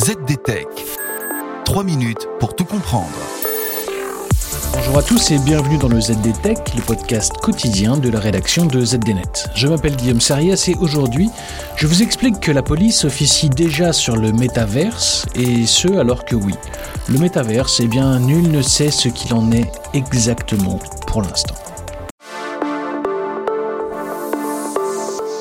ZDTech. 3 minutes pour tout comprendre. Bonjour à tous et bienvenue dans le ZDTech, le podcast quotidien de la rédaction de ZDNet. Je m'appelle Guillaume Sarias et aujourd'hui, je vous explique que la police officie déjà sur le métaverse et ce alors que oui, le métaverse, eh bien, nul ne sait ce qu'il en est exactement pour l'instant.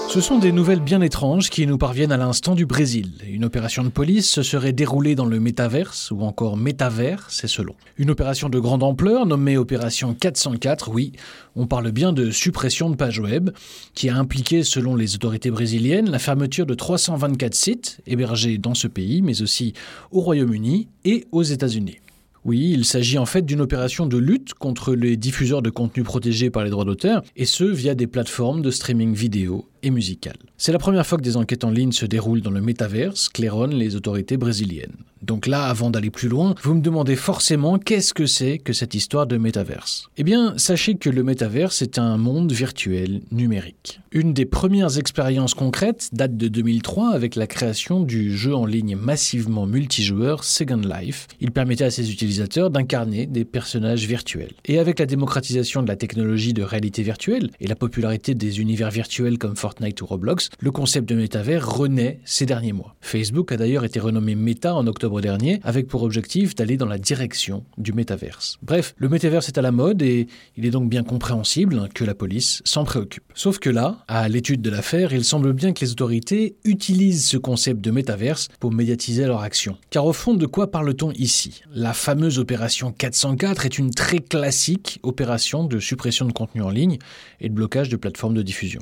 Ce sont des nouvelles bien étranges qui nous parviennent à l'instant du Brésil. Une opération de police se serait déroulée dans le métaverse, ou encore métavers, c'est selon. Une opération de grande ampleur nommée Opération 404, oui, on parle bien de suppression de pages web, qui a impliqué, selon les autorités brésiliennes, la fermeture de 324 sites hébergés dans ce pays, mais aussi au Royaume-Uni et aux États-Unis. Oui, il s'agit en fait d'une opération de lutte contre les diffuseurs de contenus protégés par les droits d'auteur, et ce via des plateformes de streaming vidéo C'est la première fois que des enquêtes en ligne se déroulent dans le métaverse, claironnent les autorités brésiliennes. Donc là, avant d'aller plus loin, vous me demandez forcément qu'est-ce que c'est que cette histoire de métaverse Eh bien, sachez que le métaverse est un monde virtuel numérique. Une des premières expériences concrètes date de 2003 avec la création du jeu en ligne massivement multijoueur Second Life. Il permettait à ses utilisateurs d'incarner des personnages virtuels. Et avec la démocratisation de la technologie de réalité virtuelle et la popularité des univers virtuels comme Fortnite ou Roblox, le concept de métavers renaît ces derniers mois. Facebook a d'ailleurs été renommé Meta en octobre dernier, avec pour objectif d'aller dans la direction du métaverse. Bref, le métaverse est à la mode et il est donc bien compréhensible que la police s'en préoccupe. Sauf que là, à l'étude de l'affaire, il semble bien que les autorités utilisent ce concept de métaverse pour médiatiser leur action. Car au fond, de quoi parle-t-on ici? La fameuse opération 404 est une très classique opération de suppression de contenu en ligne et de blocage de plateformes de diffusion.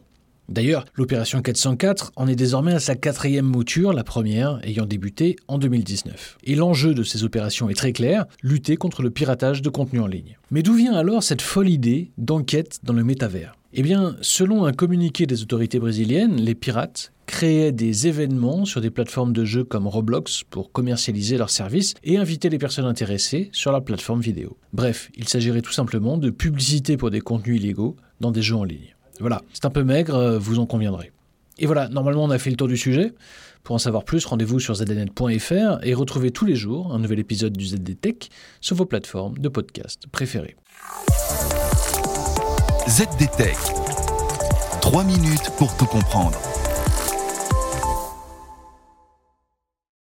D'ailleurs, l'opération 404 en est désormais à sa quatrième mouture, la première ayant débuté en 2019. Et l'enjeu de ces opérations est très clair, lutter contre le piratage de contenu en ligne. Mais d'où vient alors cette folle idée d'enquête dans le métavers? Eh bien, selon un communiqué des autorités brésiliennes, les pirates créaient des événements sur des plateformes de jeux comme Roblox pour commercialiser leurs services et inviter les personnes intéressées sur leur plateforme vidéo. Bref, il s'agirait tout simplement de publicité pour des contenus illégaux dans des jeux en ligne. Voilà, c'est un peu maigre, euh, vous en conviendrez. Et voilà, normalement on a fait le tour du sujet. Pour en savoir plus, rendez-vous sur zdnet.fr et retrouvez tous les jours un nouvel épisode du ZDTech sur vos plateformes de podcast préférées. ZDTech. 3 minutes pour tout comprendre.